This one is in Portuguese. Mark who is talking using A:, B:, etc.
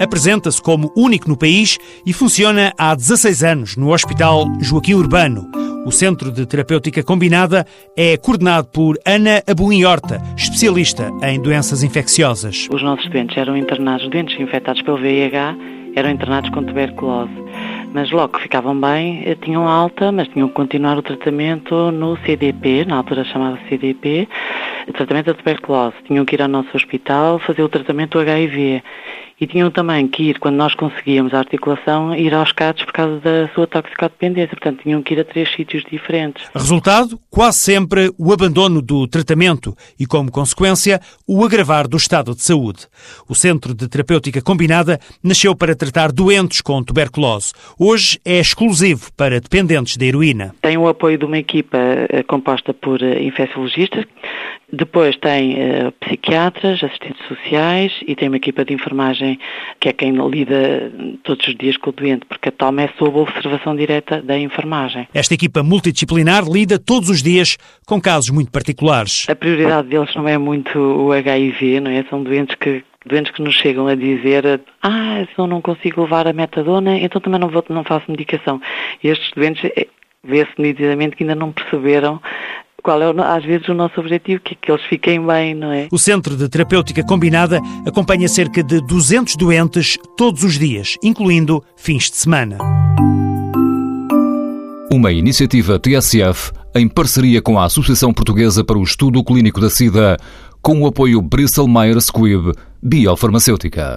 A: apresenta-se como único no país e funciona há 16 anos no Hospital Joaquim Urbano. O Centro de Terapêutica Combinada é coordenado por Ana Abuim Horta, especialista em doenças infecciosas.
B: Os nossos doentes eram internados, doentes infectados pelo VIH, eram internados com tuberculose. Mas logo que ficavam bem, eh, tinham alta, mas tinham que continuar o tratamento no CDP, na altura chamava CDP, o tratamento da tuberculose. Tinham que ir ao nosso hospital fazer o tratamento do HIV e tinham também que ir, quando nós conseguíamos a articulação, ir aos CADs por causa da sua toxicodependência. Portanto, tinham que ir a três sítios diferentes.
A: Resultado, quase sempre o abandono do tratamento e, como consequência, o agravar do estado de saúde. O Centro de Terapêutica Combinada nasceu para tratar doentes com tuberculose. Hoje é exclusivo para dependentes da heroína.
B: Tem o apoio de uma equipa eh, composta por eh, infecciologistas, depois tem uh, psiquiatras, assistentes sociais e tem uma equipa de enfermagem que é quem lida todos os dias com o doente, porque a toma é sob observação direta da enfermagem.
A: Esta equipa multidisciplinar lida todos os dias com casos muito particulares.
B: A prioridade deles não é muito o HIV, não é? São doentes que doentes que nos chegam a dizer ah, se eu não consigo levar a metadona, então também não, vou, não faço medicação. E estes doentes eh, vê-se nitidamente que ainda não perceberam qual é, às vezes, o nosso objetivo, que, que eles fiquem bem, não é?
A: O Centro de Terapêutica Combinada acompanha cerca de 200 doentes todos os dias, incluindo fins de semana.
C: Uma iniciativa TSF em parceria com a Associação Portuguesa para o Estudo Clínico da SIDA, com o apoio Bristol Myers Squibb Biofarmacêutica.